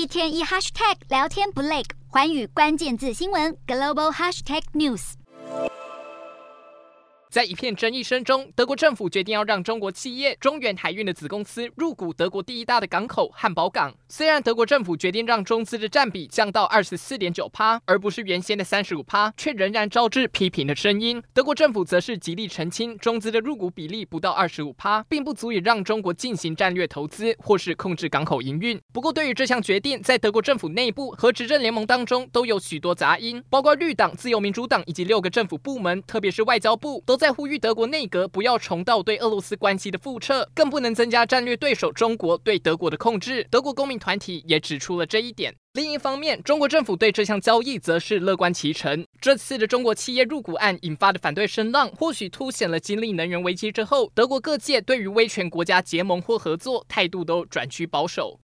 一天一 hashtag 聊天不累，环宇关键字新闻 global hashtag news。在一片争议声中，德国政府决定要让中国企业中远海运的子公司入股德国第一大的港口汉堡港。虽然德国政府决定让中资的占比降到二十四点九趴，而不是原先的三十五趴，却仍然招致批评的声音。德国政府则是极力澄清，中资的入股比例不到二十五趴，并不足以让中国进行战略投资或是控制港口营运。不过，对于这项决定，在德国政府内部和执政联盟当中都有许多杂音，包括绿党、自由民主党以及六个政府部门，特别是外交部都。在呼吁德国内阁不要重蹈对俄罗斯关系的覆辙，更不能增加战略对手中国对德国的控制。德国公民团体也指出了这一点。另一方面，中国政府对这项交易则是乐观其成。这次的中国企业入股案引发的反对声浪，或许凸显了经历能源危机之后，德国各界对于威权国家结盟或合作态度都转趋保守。